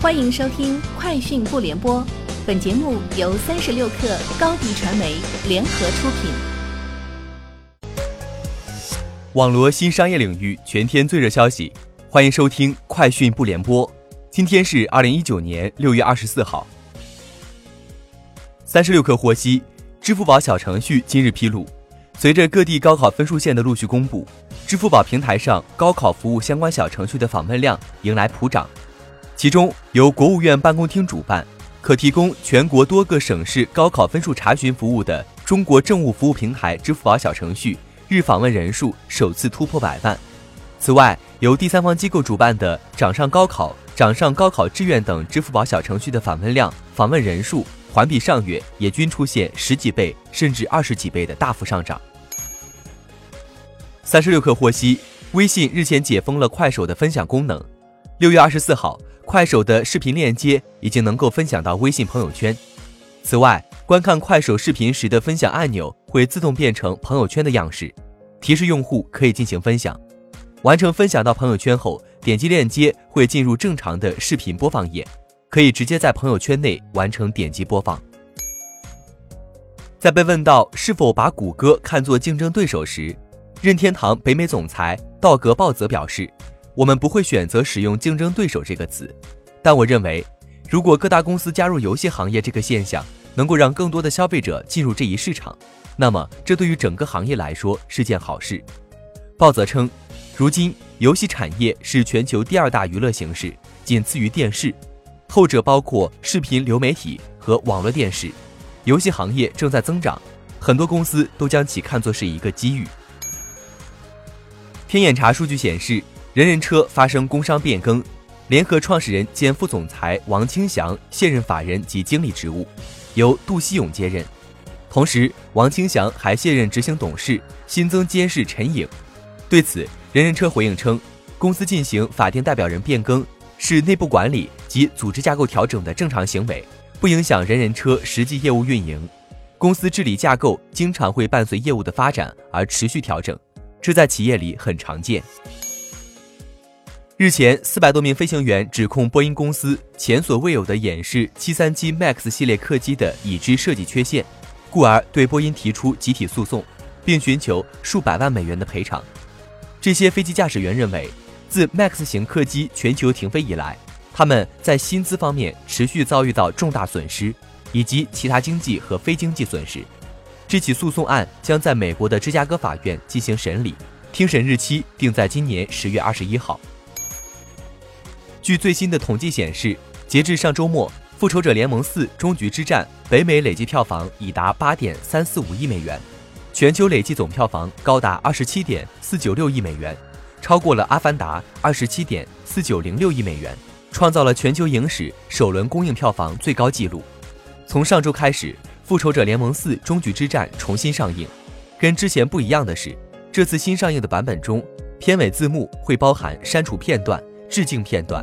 欢迎收听《快讯不联播》，本节目由三十六克高低传媒联合出品。网罗新商业领域全天最热消息，欢迎收听《快讯不联播》。今天是二零一九年六月二十四号。三十六克获悉，支付宝小程序今日披露，随着各地高考分数线的陆续公布，支付宝平台上高考服务相关小程序的访问量迎来普涨。其中，由国务院办公厅主办、可提供全国多个省市高考分数查询服务的中国政务服务平台支付宝小程序日访问人数首次突破百万。此外，由第三方机构主办的掌上高考、掌上高考志愿等支付宝小程序的访问量、访问人数环比上月也均出现十几倍甚至二十几倍的大幅上涨。三十六氪获悉，微信日前解封了快手的分享功能。六月二十四号。快手的视频链接已经能够分享到微信朋友圈。此外，观看快手视频时的分享按钮会自动变成朋友圈的样式，提示用户可以进行分享。完成分享到朋友圈后，点击链接会进入正常的视频播放页，可以直接在朋友圈内完成点击播放。在被问到是否把谷歌看作竞争对手时，任天堂北美总裁道格鲍泽表示。我们不会选择使用“竞争对手”这个词，但我认为，如果各大公司加入游戏行业这个现象，能够让更多的消费者进入这一市场，那么这对于整个行业来说是件好事。鲍泽称，如今游戏产业是全球第二大娱乐形式，仅次于电视，后者包括视频流媒体和网络电视。游戏行业正在增长，很多公司都将其看作是一个机遇。天眼查数据显示。人人车发生工商变更，联合创始人兼副总裁王清祥卸任法人及经理职务，由杜希勇接任。同时，王清祥还卸任执行董事，新增监事陈颖。对此，人人车回应称，公司进行法定代表人变更是内部管理及组织架构调整的正常行为，不影响人人车实际业务运营。公司治理架构经常会伴随业务的发展而持续调整，这在企业里很常见。日前，四百多名飞行员指控波音公司前所未有的掩饰七三七 MAX 系列客机的已知设计缺陷，故而对波音提出集体诉讼，并寻求数百万美元的赔偿。这些飞机驾驶员认为，自 MAX 型客机全球停飞以来，他们在薪资方面持续遭遇到重大损失，以及其他经济和非经济损失。这起诉讼案将在美国的芝加哥法院进行审理，庭审日期定在今年十月二十一号。据最新的统计显示，截至上周末，《复仇者联盟四：终局之战》北美累计票房已达八点三四五亿美元，全球累计总票房高达二十七点四九六亿美元，超过了《阿凡达》二十七点四九零六亿美元，创造了全球影史首轮公映票房最高纪录。从上周开始，《复仇者联盟四：终局之战》重新上映，跟之前不一样的是，这次新上映的版本中，片尾字幕会包含删除片段。致敬片段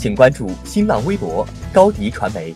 请关注新浪微博高迪传媒。